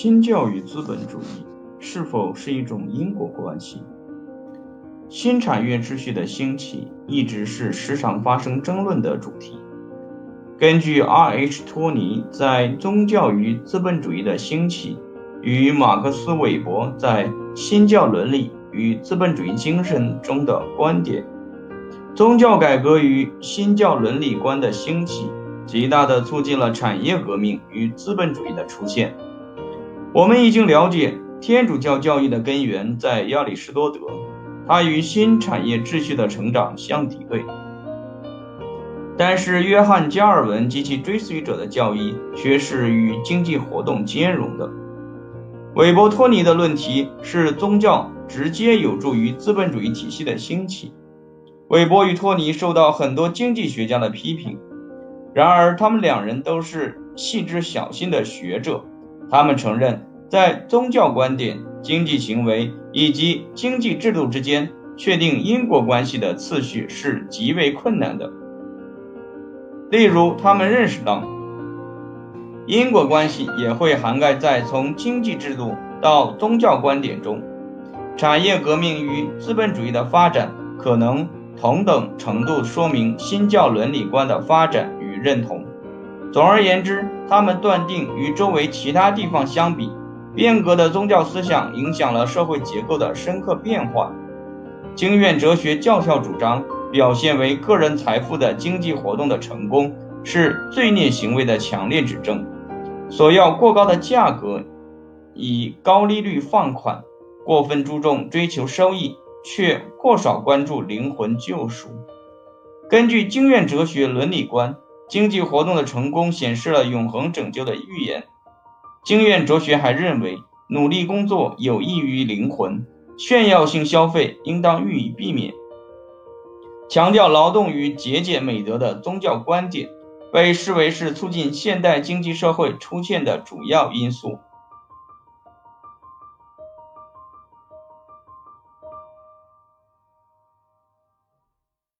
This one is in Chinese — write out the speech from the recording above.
新教与资本主义是否是一种因果关系？新产业秩序的兴起一直是时常发生争论的主题。根据 R.H. 托尼在《宗教与资本主义的兴起》与马克思韦伯在《新教伦理与资本主义精神》中的观点，宗教改革与新教伦理观的兴起，极大地促进了产业革命与资本主义的出现。我们已经了解，天主教教义的根源在亚里士多德。它与新产业秩序的成长相敌对，但是约翰·加尔文及其追随者的教义却是与经济活动兼容的。韦伯托尼的论题是宗教直接有助于资本主义体系的兴起。韦伯与托尼受到很多经济学家的批评，然而他们两人都是细致小心的学者，他们承认在宗教观点。经济行为以及经济制度之间确定因果关系的次序是极为困难的。例如，他们认识到，因果关系也会涵盖在从经济制度到宗教观点中。产业革命与资本主义的发展可能同等程度说明新教伦理观的发展与认同。总而言之，他们断定与周围其他地方相比。变革的宗教思想影响了社会结构的深刻变化。经院哲学教条主张，表现为个人财富的经济活动的成功是罪孽行为的强烈指证。索要过高的价格，以高利率放款，过分注重追求收益，却过少关注灵魂救赎。根据经院哲学伦理观，经济活动的成功显示了永恒拯救的预言。经验哲学还认为，努力工作有益于灵魂，炫耀性消费应当予以避免。强调劳动与节俭美德的宗教观点，被视为是促进现代经济社会出现的主要因素。